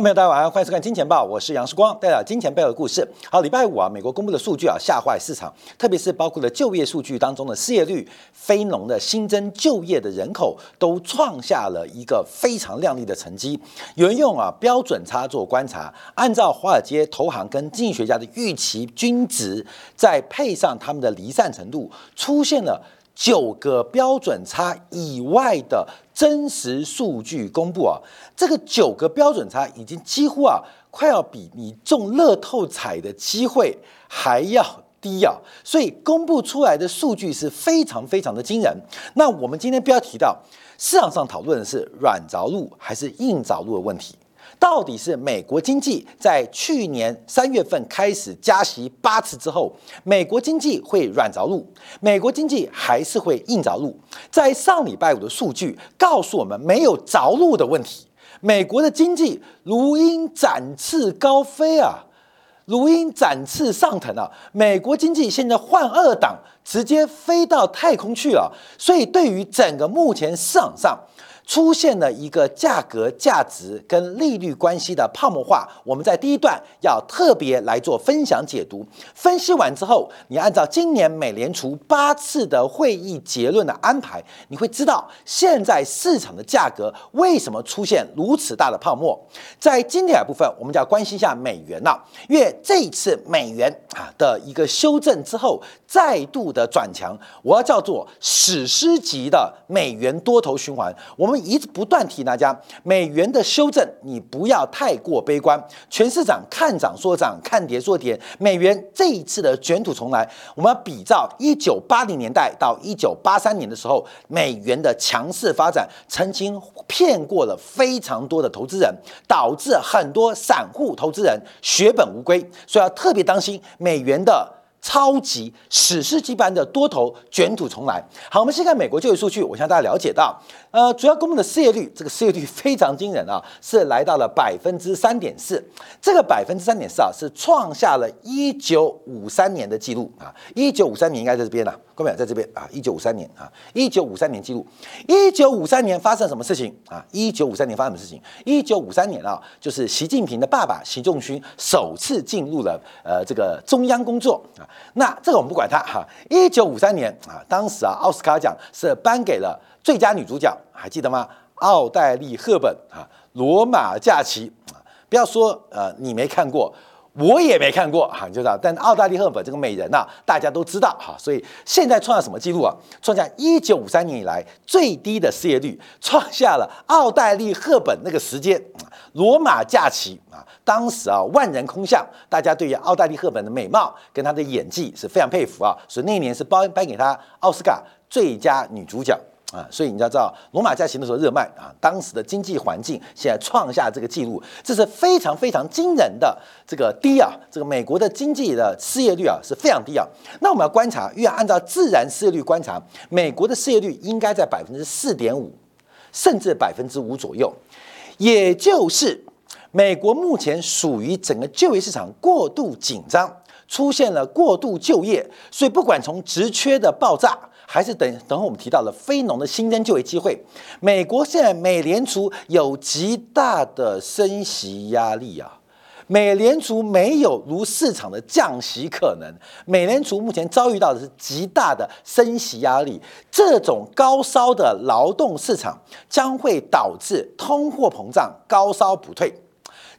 朋友大家晚上好，欢迎收看《金钱报》，我是杨世光，带来金钱背后的故事。好，礼拜五啊，美国公布的数据啊吓坏市场，特别是包括了就业数据当中的失业率、非农的新增就业的人口，都创下了一个非常亮丽的成绩。有人用啊标准差做观察，按照华尔街投行跟经济学家的预期均值，再配上他们的离散程度，出现了。九个标准差以外的真实数据公布啊，这个九个标准差已经几乎啊，快要比你中乐透彩的机会还要低啊，所以公布出来的数据是非常非常的惊人。那我们今天不要提到市场上讨论的是软着陆还是硬着陆的问题。到底是美国经济在去年三月份开始加息八次之后，美国经济会软着陆，美国经济还是会硬着陆？在上礼拜五的数据告诉我们，没有着陆的问题，美国的经济如鹰展翅高飞啊，如鹰展翅上腾啊，美国经济现在换二档，直接飞到太空去了。所以，对于整个目前市场上，出现了一个价格、价值跟利率关系的泡沫化，我们在第一段要特别来做分享解读。分析完之后，你按照今年美联储八次的会议结论的安排，你会知道现在市场的价格为什么出现如此大的泡沫。在经典部分，我们就要关心一下美元了，因为这一次美元啊的一个修正之后，再度的转强，我要叫做史诗级的美元多头循环。我们一直不断提大家，美元的修正你不要太过悲观。全市场看涨说涨，看跌说跌。美元这一次的卷土重来，我们比照一九八零年代到一九八三年的时候，美元的强势发展，曾经骗过了非常多的投资人，导致很多散户投资人血本无归。所以要特别当心美元的。超级史诗级般的多头卷土重来。好，我们先看美国就业数据。我向大家了解到，呃，主要公布的失业率，这个失业率非常惊人啊，是来到了百分之三点四。这个百分之三点四啊，是创下了一九五三年的记录啊。一九五三年应该在这边了，各位在这边啊。一九五三年啊，一九五三年记录。一九五三年发生什么事情啊？一九五三年发生什么事情？一九五三年啊，就是习近平的爸爸习仲勋首次进入了呃这个中央工作啊。那这个我们不管它哈。一九五三年啊，当时啊，奥斯卡奖是颁给了最佳女主角，还记得吗？奥黛丽·赫本啊，《罗马假期》啊，不要说呃你没看过，我也没看过哈，你知道。但奥黛丽·赫本这个美人呐，大家都知道哈。所以现在创下什么记录啊？创下一九五三年以来最低的失业率，创下了奥黛丽·赫本那个时间，《罗马假期》啊。当时啊，万人空巷，大家对于奥黛丽·赫本的美貌跟她的演技是非常佩服啊，所以那一年是颁颁给她奥斯卡最佳女主角啊。所以你要知道，罗马假期的时候热卖啊，当时的经济环境现在创下这个记录，这是非常非常惊人的这个低啊，这个美国的经济的失业率啊是非常低啊。那我们要观察，要按照自然失业率观察，美国的失业率应该在百分之四点五，甚至百分之五左右，也就是。美国目前属于整个就业市场过度紧张，出现了过度就业，所以不管从职缺的爆炸，还是等等会我们提到了非农的新增就业机会，美国现在美联储有极大的升息压力啊。美联储没有如市场的降息可能，美联储目前遭遇到的是极大的升息压力，这种高烧的劳动市场将会导致通货膨胀高烧不退。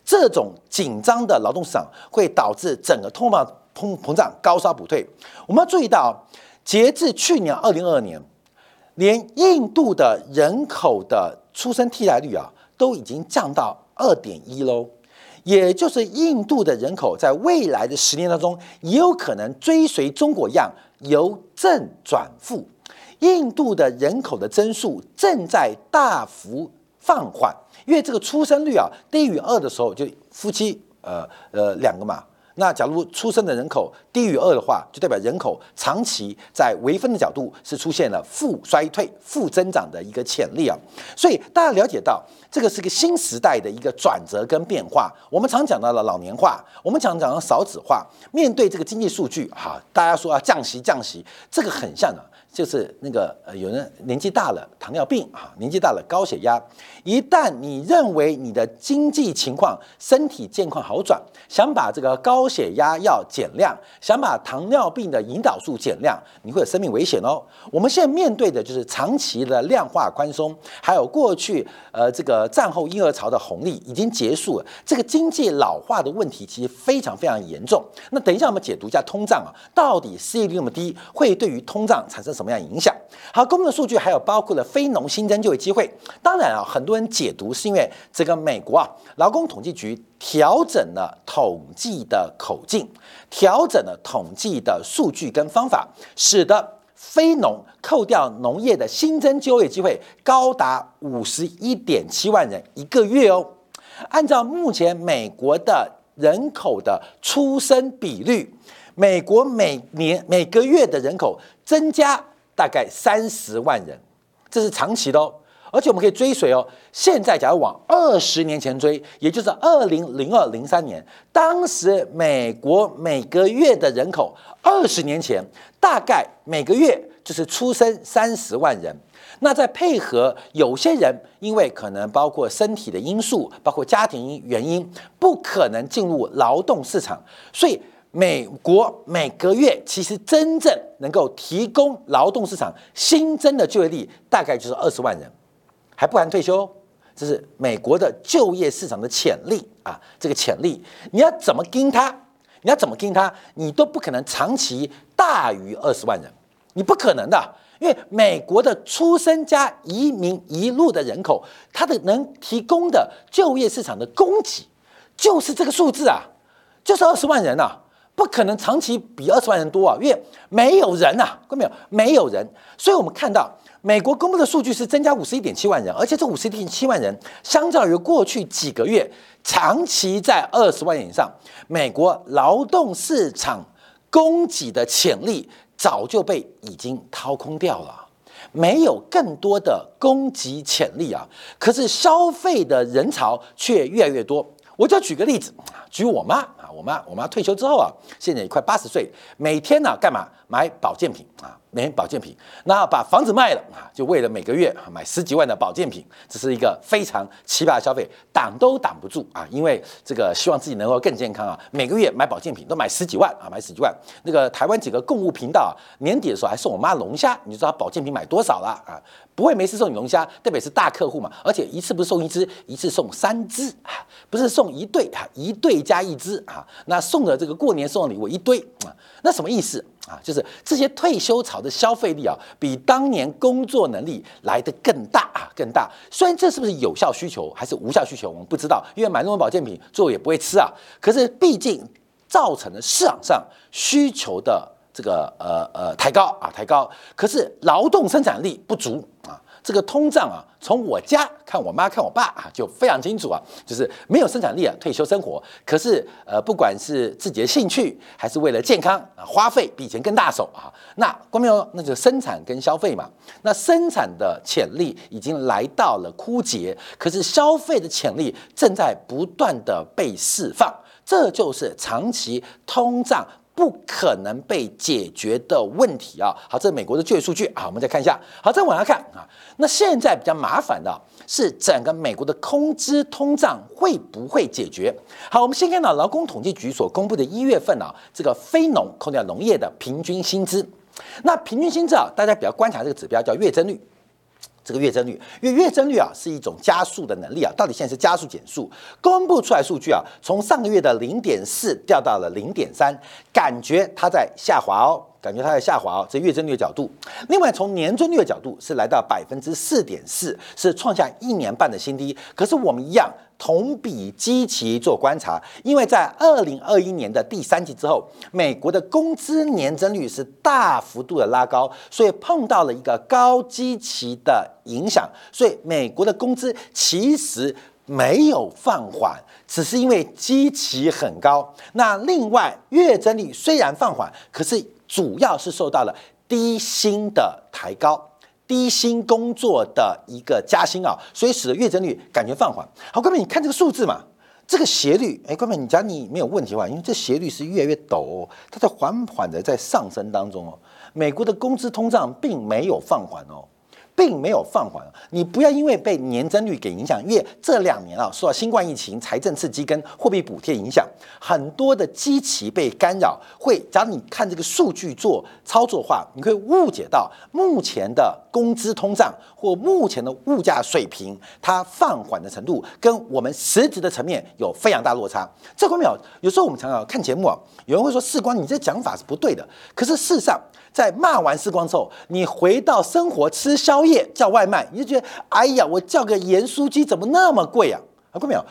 这种紧张的劳动市场会导致整个通货膨膨胀高烧不退。我们要注意到，截至去年二零二二年，连印度的人口的出生替代率啊，都已经降到二点一喽。也就是印度的人口在未来的十年当中，也有可能追随中国一样由正转负。印度的人口的增速正在大幅放缓。因为这个出生率啊低于二的时候，就夫妻呃呃两个嘛。那假如出生的人口低于二的话，就代表人口长期在微分的角度是出现了负衰退、负增长的一个潜力啊。所以大家了解到，这个是个新时代的一个转折跟变化。我们常讲到了老年化，我们常讲到少子化。面对这个经济数据，哈，大家说啊降息降息，这个很像的。就是那个呃，有人年纪大了，糖尿病啊，年纪大了，高血压。一旦你认为你的经济情况、身体健康好转，想把这个高血压药减量，想把糖尿病的胰岛素减量，你会有生命危险哦。我们现在面对的就是长期的量化宽松，还有过去呃这个战后婴儿潮的红利已经结束了，这个经济老化的问题其实非常非常严重。那等一下我们解读一下通胀啊，到底失业率那么低，会对于通胀产生什什么样影响？好，公布的数据还有包括了非农新增就业机会。当然啊，很多人解读是因为这个美国啊劳工统计局调整了统计的口径，调整了统计的数据跟方法，使得非农扣掉农业的新增就业机会高达五十一点七万人一个月哦。按照目前美国的人口的出生比率，美国每年每个月的人口增加。大概三十万人，这是长期的哦，而且我们可以追随哦。现在假如往二十年前追，也就是二零零二零三年，当时美国每个月的人口，二十年前大概每个月就是出生三十万人。那再配合有些人，因为可能包括身体的因素，包括家庭原因，不可能进入劳动市场，所以。美国每个月其实真正能够提供劳动市场新增的就业力，大概就是二十万人，还不含退休。这是美国的就业市场的潜力啊！这个潜力，你要怎么盯它？你要怎么盯它？你都不可能长期大于二十万人，你不可能的，因为美国的出生加移民一路的人口，它的能提供的就业市场的供给就是这个数字啊，就是二十万人啊。不可能长期比二十万人多啊，因为没有人呐，看到没有？没有人，所以我们看到美国公布的数据是增加五十一点七万人，而且这五十一点七万人相较于过去几个月长期在二十万人以上，美国劳动市场供给的潜力早就被已经掏空掉了，没有更多的供给潜力啊，可是消费的人潮却越来越多。我就举个例子，举我妈，我妈，我妈退休之后啊，现在也快八十岁，每天呢干嘛买保健品啊？买保健品，那把房子卖了啊，就为了每个月买十几万的保健品，这是一个非常奇葩的消费，挡都挡不住啊！因为这个希望自己能够更健康啊，每个月买保健品都买十几万啊，买十几万。那个台湾几个购物频道啊年底的时候还送我妈龙虾，你知道保健品买多少了啊？不会没事送你龙虾，特别是大客户嘛，而且一次不是送一只，一次送三只啊，不是送一对啊，一对加一只啊，那送的这个过年送的礼物一堆啊，那什么意思？啊，就是这些退休潮的消费力啊，比当年工作能力来得更大啊，更大。虽然这是不是有效需求还是无效需求，我们不知道，因为买那种保健品最后也不会吃啊。可是毕竟造成了市场上需求的这个呃呃抬高啊，抬高。可是劳动生产力不足啊。这个通胀啊，从我家看我妈看我爸啊，就非常清楚啊，就是没有生产力啊，退休生活。可是呃，不管是自己的兴趣，还是为了健康啊，花费比以前更大手啊。那关明哦，那就生产跟消费嘛。那生产的潜力已经来到了枯竭，可是消费的潜力正在不断的被释放，这就是长期通胀。不可能被解决的问题啊！好，这是美国的就业数据啊，我们再看一下。好，再往下看啊，那现在比较麻烦的是整个美国的工资通胀会不会解决？好，我们先看到劳工统计局所公布的一月份啊，这个非农扣掉农业的平均薪资。那平均薪资啊，大家比较观察这个指标叫月增率。这个月增率，因为月增率啊是一种加速的能力啊，到底现在是加速减速？公布出来数据啊，从上个月的零点四掉到了零点三，感觉它在下滑哦。感觉它在下滑哦，这月增率的角度。另外，从年增率的角度是来到百分之四点四，是创下一年半的新低。可是我们一样同比基期做观察，因为在二零二一年的第三季之后，美国的工资年增率是大幅度的拉高，所以碰到了一个高基期的影响，所以美国的工资其实没有放缓。只是因为基期很高，那另外月增率虽然放缓，可是主要是受到了低薪的抬高，低薪工作的一个加薪啊，所以使得月增率感觉放缓。好，各位你看这个数字嘛，这个斜率，哎，各位，你讲你没有问题的话，因为这斜率是越来越陡，哦，它在缓缓的在上升当中哦。美国的工资通胀并没有放缓哦。并没有放缓，你不要因为被年增率给影响，因为这两年啊受到新冠疫情、财政刺激跟货币补贴影响，很多的基期被干扰。会，假如你看这个数据做操作的话，你会误解到目前的工资通胀或目前的物价水平，它放缓的程度跟我们实质的层面有非常大落差。这方面有时候我们常常看节目啊，有人会说世光，你这讲法是不对的。可是事实上，在骂完世光之后，你回到生活吃宵夜叫外卖，你就觉得哎呀，我叫个盐酥鸡怎么那么贵啊？看过没有？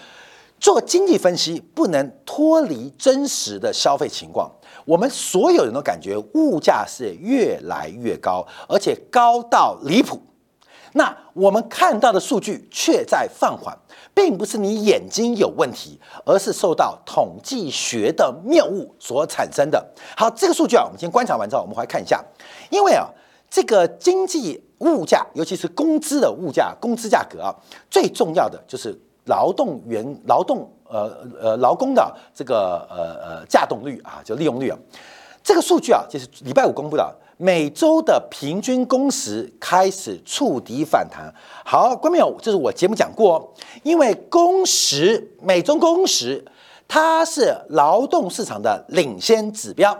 做经济分析不能脱离真实的消费情况。我们所有人都感觉物价是越来越高，而且高到离谱。那我们看到的数据却在放缓。并不是你眼睛有问题，而是受到统计学的谬误所产生的。好，这个数据啊，我们先观察完之后，我们回来看一下。因为啊，这个经济物价，尤其是工资的物价、工资价格啊，最重要的就是劳动员、劳动呃呃劳工的这个呃呃价动率啊，就利用率啊。这个数据啊，就是礼拜五公布的。每周的平均工时开始触底反弹。好，观众朋友，这是我节目讲过，因为工时每周工时它是劳动市场的领先指标。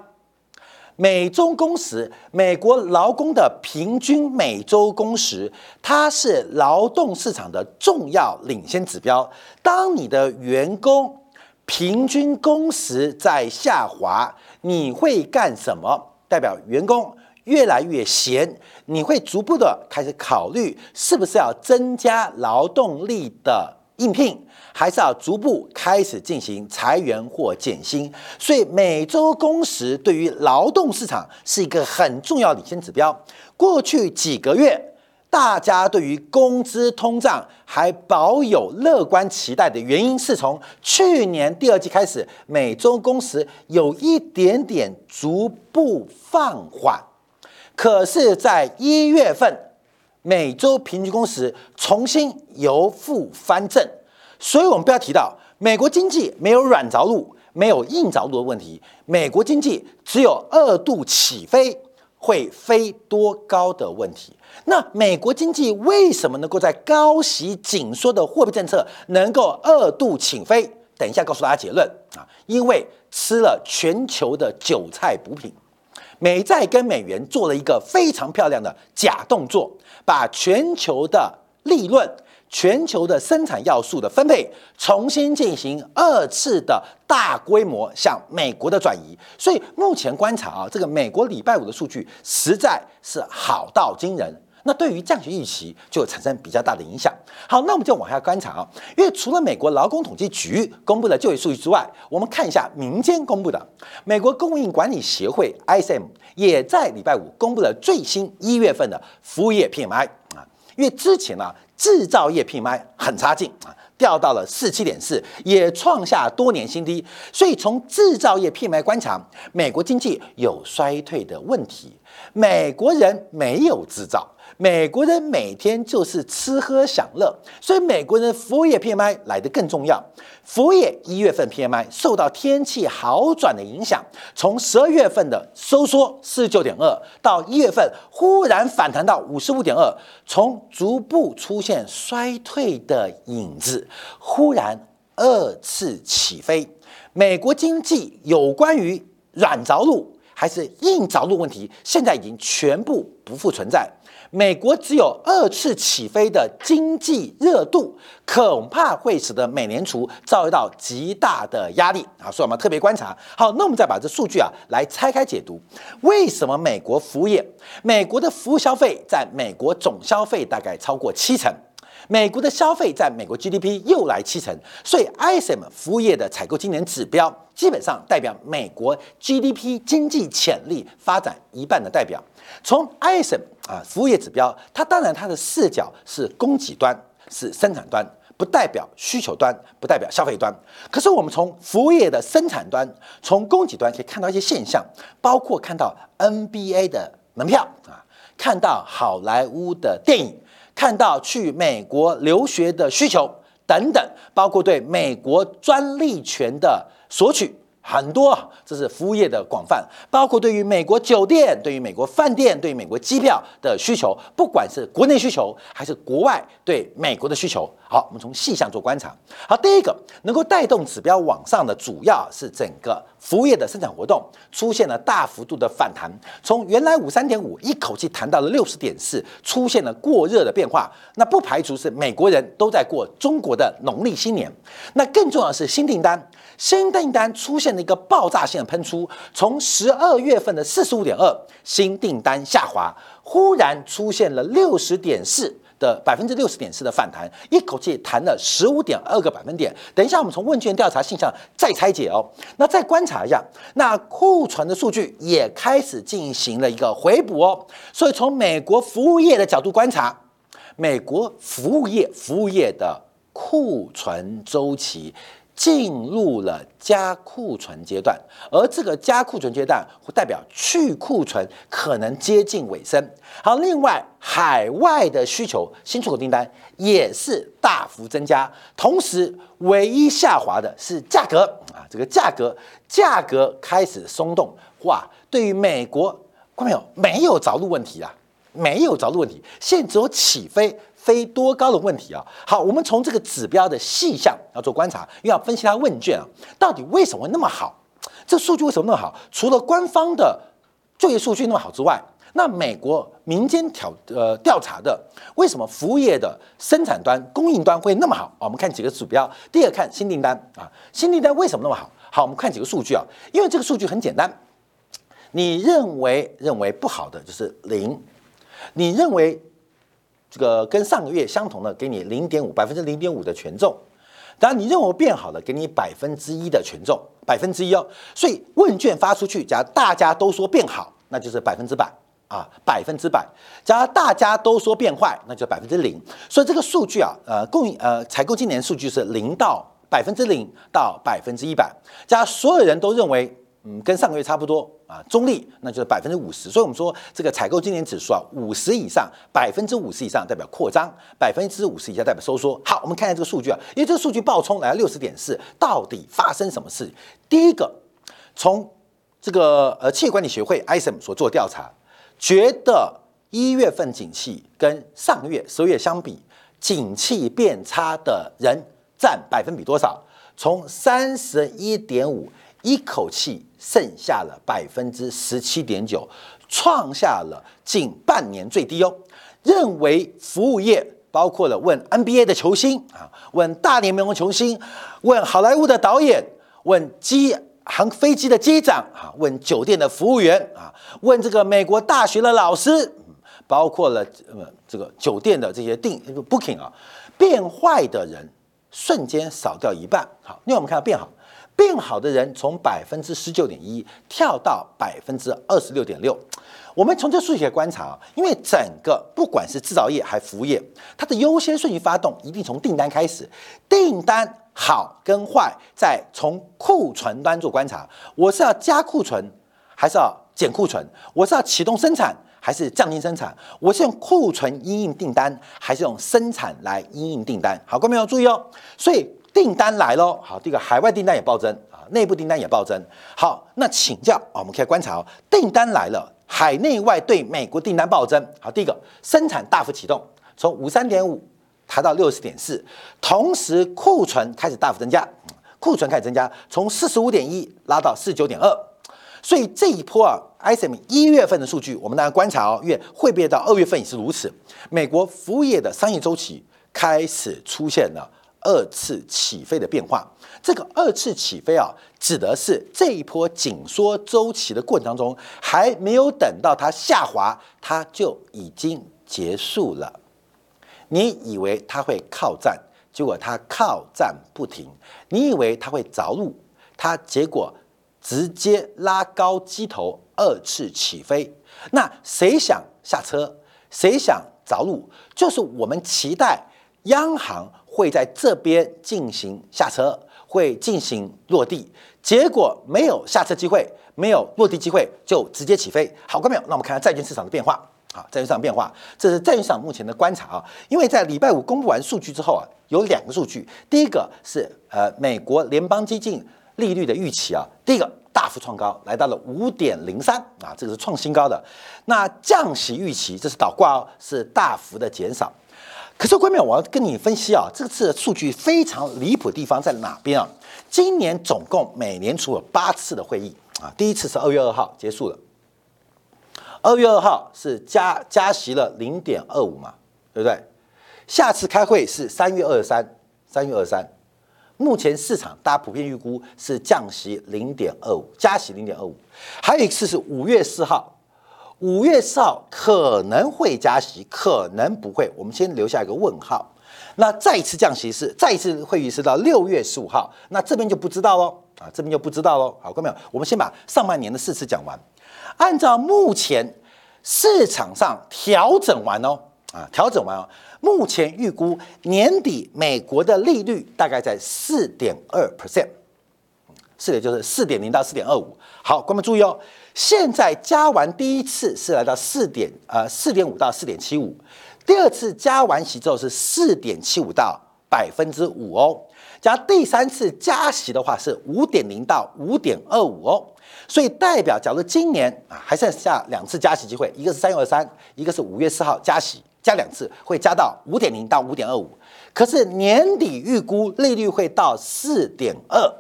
每周工时，美国劳工的平均每周工时，它是劳动市场的重要领先指标。当你的员工平均工时在下滑，你会干什么？代表员工。越来越闲，你会逐步的开始考虑是不是要增加劳动力的应聘，还是要逐步开始进行裁员或减薪。所以每周工时对于劳动市场是一个很重要领先指标。过去几个月，大家对于工资通胀还保有乐观期待的原因，是从去年第二季开始，每周工时有一点点逐步放缓。可是，在一月份，每周平均工时重新由负翻正，所以我们不要提到美国经济没有软着陆、没有硬着陆的问题，美国经济只有二度起飞会飞多高的问题。那美国经济为什么能够在高息紧缩的货币政策能够二度起飞？等一下告诉大家结论啊，因为吃了全球的韭菜补品。美债跟美元做了一个非常漂亮的假动作，把全球的利润、全球的生产要素的分配重新进行二次的大规模向美国的转移。所以目前观察啊，这个美国礼拜五的数据实在是好到惊人。那对于降息预期就产生比较大的影响。好，那我们就往下观察啊，因为除了美国劳工统计局公布的就业数据之外，我们看一下民间公布的。美国供应管理协会 ISM 也在礼拜五公布了最新一月份的服务业 PMI 啊，因为之前呢制造业 PMI 很差劲啊，掉到了四七点四，也创下多年新低，所以从制造业 PMI 观察，美国经济有衰退的问题，美国人没有制造。美国人每天就是吃喝享乐，所以美国人服务业 PMI 来得更重要。服务业一月份 PMI 受到天气好转的影响，从十二月份的收缩四十九点二，到一月份忽然反弹到五十五点二，从逐步出现衰退的影子，忽然二次起飞。美国经济有关于软着陆还是硬着陆问题，现在已经全部不复存在。美国只有二次起飞的经济热度，恐怕会使得美联储遭遇到极大的压力啊！所以我们特别观察。好，那我们再把这数据啊来拆开解读。为什么美国服务业、美国的服务消费在美国总消费大概超过七成？美国的消费在美国 GDP 又来七成，所以 ISM 服务业的采购今年指标基本上代表美国 GDP 经济潜力发展一半的代表。从 ISM 啊服务业指标，它当然它的视角是供给端，是生产端，不代表需求端，不代表消费端。可是我们从服务业的生产端，从供给端可以看到一些现象，包括看到 NBA 的门票啊，看到好莱坞的电影，看到去美国留学的需求。等等，包括对美国专利权的索取。很多，这是服务业的广泛，包括对于美国酒店、对于美国饭店、对于美国机票的需求，不管是国内需求还是国外对美国的需求。好，我们从细项做观察。好，第一个能够带动指标往上的，主要是整个服务业的生产活动出现了大幅度的反弹，从原来五三点五一口气弹到了六十点四，出现了过热的变化。那不排除是美国人都在过中国的农历新年。那更重要的是新订单。新订单出现了一个爆炸性的喷出，从十二月份的四十五点二新订单下滑，忽然出现了六十点四的百分之六十点四的反弹，一口气弹了十五点二个百分点。等一下，我们从问卷调查现象再拆解哦。那再观察一下，那库存的数据也开始进行了一个回补哦。所以从美国服务业的角度观察，美国服务业服务业的库存周期。进入了加库存阶段，而这个加库存阶段会代表去库存可能接近尾声。好，另外海外的需求新出口订单也是大幅增加，同时唯一下滑的是价格啊，这个价格价格开始松动。哇，对于美国，看没有？没有着陆问题啊，没有着陆问题，现在只有起飞。飞多高的问题啊！好，我们从这个指标的细项要做观察，又要分析它问卷啊，到底为什么会那么好？这数据为什么那么好？除了官方的就业数据那么好之外，那美国民间调呃调查的为什么服务业的生产端、供应端会那么好？啊我们看几个指标。第二，看新订单啊，新订单为什么那么好？好，我们看几个数据啊，因为这个数据很简单，你认为认为不好的就是零，你认为。这个跟上个月相同的，给你零点五百分之零点五的权重。当然，你认为变好了，给你百分之一的权重，百分之一哦。所以问卷发出去，假如大家都说变好，那就是百分之百啊，百分之百。假如大家都说变坏，那就百分之零。所以这个数据啊，呃，供应呃采购今年数据是零到百分之零到百分之一百。假如所有人都认为。嗯，跟上个月差不多啊，中立，那就是百分之五十。所以，我们说这个采购经理指数啊，五十以上，百分之五十以上代表扩张，百分之五十以下代表收缩。好，我们看一下这个数据啊，因为这个数据爆冲来到六十点四，到底发生什么事？第一个，从这个呃企业管理协会 ISM 所做调查，觉得一月份景气跟上个月十月相比，景气变差的人占百分比多少？从三十一点五。一口气剩下了百分之十七点九，创下了近半年最低哦。认为服务业包括了问 NBA 的球星啊，问大联盟的球星，问好莱坞的导演，问机航飞机的机长啊，问酒店的服务员啊，问这个美国大学的老师，包括了呃这个酒店的这些订 booking 啊，变坏的人瞬间少掉一半。好，另外我们看到变好。变好的人从百分之十九点一跳到百分之二十六点六。我们从这数据观察啊，因为整个不管是制造业还服务业，它的优先顺序发动一定从订单开始。订单好跟坏，在从库存端做观察，我是要加库存还是要减库存？我是要启动生产还是降低生产？我是用库存因应订单还是用生产来因应订单？好，各位要注意哦。所以。订单来喽，好，第一个海外订单也暴增啊，内部订单也暴增。好，那请教啊，我们可以观察哦，订单来了，海内外对美国订单暴增。好，第一个生产大幅启动，从五三点五抬到六十点四，同时库存开始大幅增加，库存开始增加，从四十五点一拉到四十九点二。所以这一波啊，ISM 一月份的数据，我们大家观察哦，月会不会到二月份也是如此？美国服务业的商业周期开始出现了。二次起飞的变化，这个二次起飞啊，指的是这一波紧缩周期的过程当中，还没有等到它下滑，它就已经结束了。你以为它会靠站，结果它靠站不停；你以为它会着陆，它结果直接拉高机头，二次起飞。那谁想下车？谁想着陆？就是我们期待央行。会在这边进行下车，会进行落地，结果没有下车机会，没有落地机会，就直接起飞。好，各位朋友，那我们看看债券市场的变化。啊，债券市场变化，这是债券市场目前的观察啊。因为在礼拜五公布完数据之后啊，有两个数据，第一个是呃美国联邦基金利率的预期啊，第一个大幅创高，来到了五点零三啊，这个是创新高的。那降息预期，这是倒挂哦，是大幅的减少。可是关淼，我要跟你分析啊，这次的数据非常离谱的地方在哪边啊？今年总共美联储有八次的会议啊，第一次是二月二号结束了。二月二号是加加息了零点二五嘛，对不对？下次开会是三月二十三，三月二十三。目前市场大家普遍预估是降息零点二五，加息零点二五。还有一次是五月四号，五月四号可能会加息，可能不会，我们先留下一个问号。那再次降息是再次会议是到六月十五号，那这边就不知道喽啊，这边就不知道喽。好，各位朋友，我们先把上半年的四次讲完。按照目前市场上调整完哦，啊，调整完哦，目前预估年底美国的利率大概在四点二 percent，四点就是四点零到四点二五。好，观众注意哦，现在加完第一次是来到四点呃四点五到四点七五，第二次加完息之后是四点七五到百分之五哦，加第三次加息的话是五点零到五点二五哦。所以代表，假如今年啊还剩下两次加息机会，一个是三月二三，一个是五月四号加息，加两次会加到五点零到五点二五。可是年底预估利率会到四点二，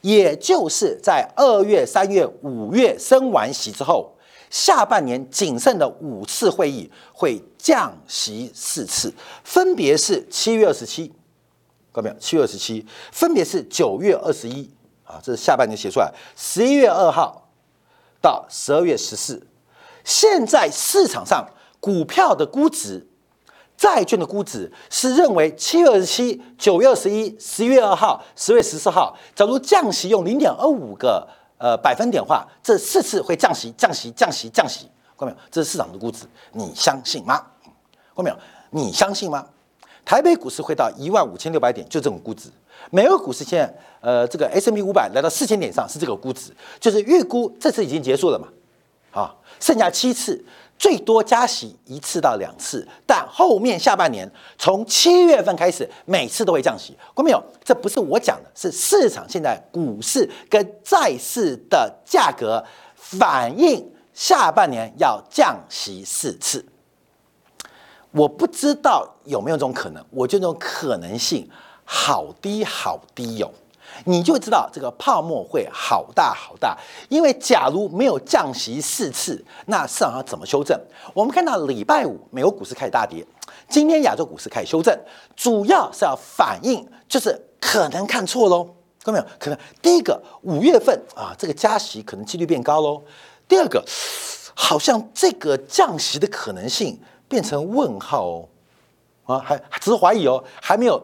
也就是在二月、三月、五月升完息之后，下半年仅剩的五次会议会降息四次，分别是七月二十七，看到没有？七月二十七，分别是九月二十一。啊，这是下半年写出来，十一月二号到十二月十四。现在市场上股票的估值、债券的估值是认为七月二十七、九月二十一、十一月二号、十月十四号，假如降息用零点二五个呃百分点话，这四次会降息、降息、降息、降息，看到没有？这是市场的估值，你相信吗？看到没有？你相信吗？台北股市会到一万五千六百点，就这种估值。美国股市现在，呃，这个 S M P 五百来到四千点上是这个估值，就是预估这次已经结束了嘛，啊，剩下七次，最多加息一次到两次，但后面下半年从七月份开始，每次都会降息。过没有？这不是我讲的，是市场现在股市跟债市的价格反映下半年要降息四次。我不知道有没有这种可能，我觉得这种可能性。好低好低哟，你就知道这个泡沫会好大好大。因为假如没有降息四次，那市场上怎么修正？我们看到礼拜五美国股市开始大跌，今天亚洲股市开始修正，主要是要反映就是可能看错喽，看到没有？可能第一个五月份啊，这个加息可能几率变高喽。第二个，好像这个降息的可能性变成问号哦，啊，还只是怀疑哦，还没有。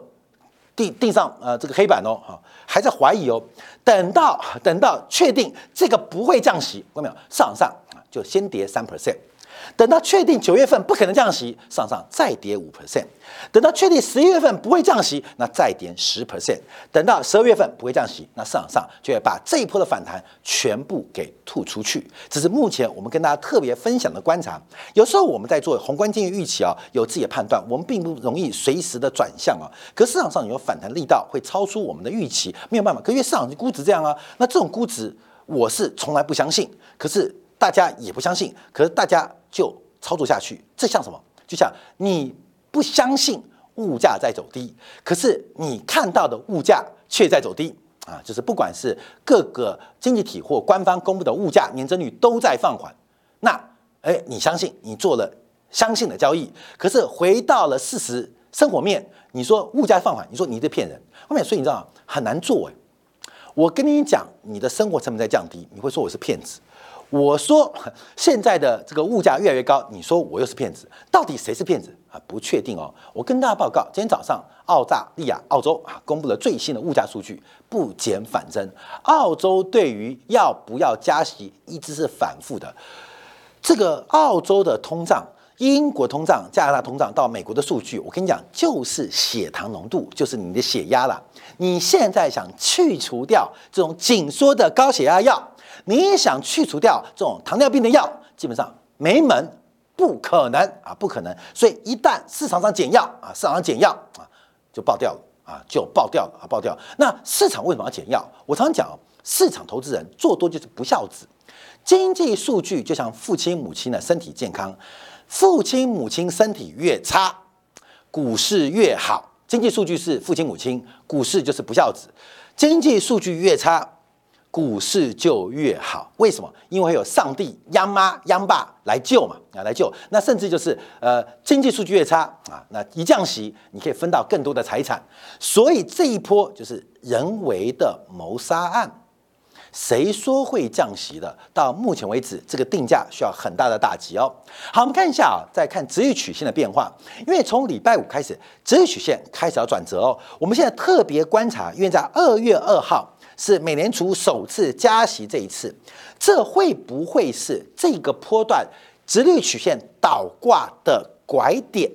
地地上呃这个黑板哦，哈，还在怀疑哦，等到等到确定这个不会降息，看到没有？市场上就先跌三 percent。等到确定九月份不可能降息，上上再跌五 percent；等到确定十一月份不会降息，那再跌十 percent；等到十二月份不会降息，那市场上就会把这一波的反弹全部给吐出去。这是目前我们跟大家特别分享的观察。有时候我们在做宏观经济预期啊，有自己的判断，我们并不容易随时的转向啊。可市场上有反弹力道会超出我们的预期，没有办法。可因为市场估值这样啊，那这种估值我是从来不相信。可是。大家也不相信，可是大家就操作下去，这像什么？就像你不相信物价在走低，可是你看到的物价却在走低啊！就是不管是各个经济体或官方公布的物价年增率都在放缓，那哎，你相信你做了相信的交易，可是回到了事实生活面，你说物价放缓，你说你在骗人，后面所以你知道很难做哎。我跟你讲，你的生活成本在降低，你会说我是骗子。我说 现在的这个物价越来越高，你说我又是骗子，到底谁是骗子啊？不确定哦。我跟大家报告，今天早上澳大利亚、澳洲啊公布了最新的物价数据，不减反增。澳洲对于要不要加息一直是反复的。这个澳洲的通胀、英国通胀、加拿大通胀到美国的数据，我跟你讲，就是血糖浓度，就是你的血压了。你现在想去除掉这种紧缩的高血压药？你也想去除掉这种糖尿病的药，基本上没门不可能啊，不可能。所以一旦市场上减药啊，市场上减药啊，就爆掉了啊，就爆掉了啊，爆掉。那市场为什么要减药？我常常讲，市场投资人做多就是不孝子。经济数据就像父亲母亲的身体健康，父亲母亲身体越差，股市越好。经济数据是父亲母亲，股市就是不孝子。经济数据越差。股市就越好，为什么？因为有上帝央妈央爸来救嘛，啊来救。那甚至就是呃，经济数据越差啊，那一降息，你可以分到更多的财产。所以这一波就是人为的谋杀案。谁说会降息的？到目前为止，这个定价需要很大的打击哦。好，我们看一下啊，再看值率曲线的变化。因为从礼拜五开始，值率曲线开始要转折哦。我们现在特别观察，因为在二月二号。是美联储首次加息这一次，这会不会是这个波段直率曲线倒挂的拐点？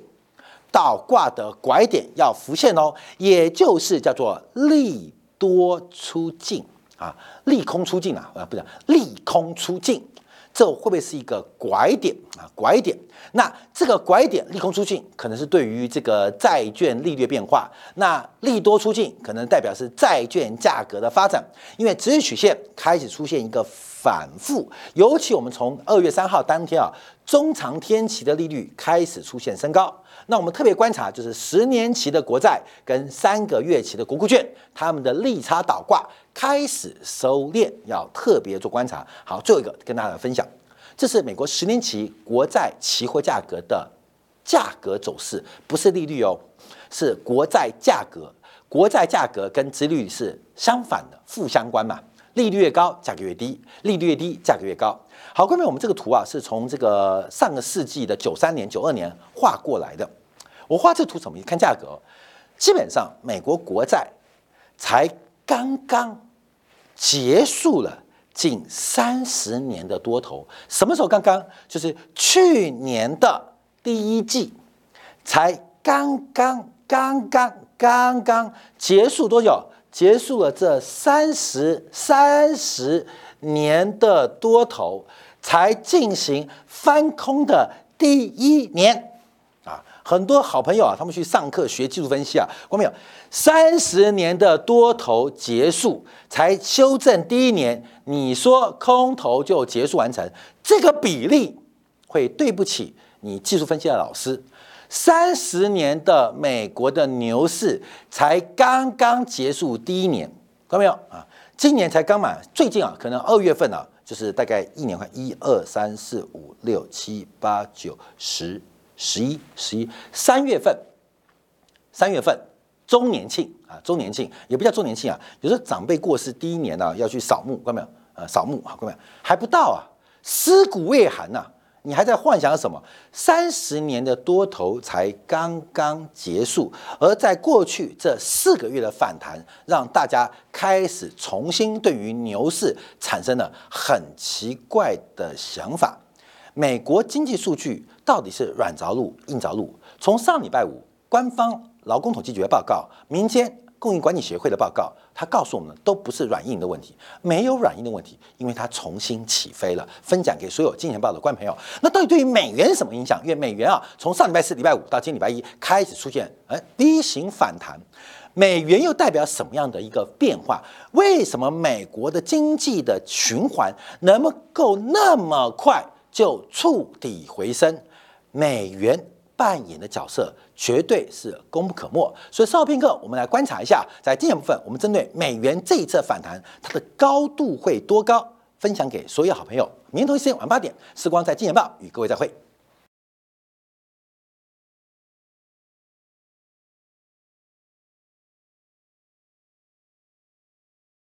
倒挂的拐点要浮现哦，也就是叫做利多出尽啊，利空出尽啊，啊不是利空出尽。这会不会是一个拐点啊？拐点，那这个拐点利空出尽，可能是对于这个债券利率变化；那利多出尽，可能代表是债券价格的发展。因为直率曲线开始出现一个反复，尤其我们从二月三号当天啊，中长天期的利率开始出现升高。那我们特别观察，就是十年期的国债跟三个月期的国库券，它们的利差倒挂开始收敛，要特别做观察。好，最后一个跟大家分享，这是美国十年期国债期货价格的价格走势，不是利率哦，是国债价格。国债价格跟殖率是相反的，负相关嘛。利率越高，价格越低；利率越低，价格越高。好，各位，我们这个图啊，是从这个上个世纪的九三年、九二年画过来的。我画这图什么意思？看价格，基本上美国国债才刚刚结束了近三十年的多头。什么时候刚刚？就是去年的第一季，才刚刚刚刚刚刚结束多久？结束了这三十三十年的多头，才进行翻空的第一年。很多好朋友啊，他们去上课学技术分析啊，看没有？三十年的多头结束才修正第一年，你说空头就结束完成，这个比例会对不起你技术分析的老师。三十年的美国的牛市才刚刚结束第一年，看到没有啊？今年才刚满，最近啊，可能二月份啊，就是大概一年快一二三四五六七八九十。十一、十一、三月份，三月份周年庆啊，周年庆也不叫周年庆啊。有时候长辈过世第一年呢，要去扫墓，看到没有？呃，扫墓啊，看到没有？还不到啊，尸骨未寒呐，你还在幻想什么？三十年的多头才刚刚结束，而在过去这四个月的反弹，让大家开始重新对于牛市产生了很奇怪的想法。美国经济数据到底是软着陆、硬着陆？从上礼拜五官方劳工统计局的报告、民间供应管理协会的报告，它告诉我们都不是软硬的问题，没有软硬的问题，因为它重新起飞了。分享给所有金钱报的观众朋友。那到底对于美元什么影响？因为美元啊，从上礼拜四、礼拜五到今天礼拜一开始出现哎低型反弹，美元又代表什么样的一个变化？为什么美国的经济的循环能够那么快？就触底回升，美元扮演的角色绝对是功不可没。所以稍后片刻，我们来观察一下，在今年部分，我们针对美元这一次反弹，它的高度会多高？分享给所有好朋友。明天同一时间晚八点，时光在金钱报与各位再会。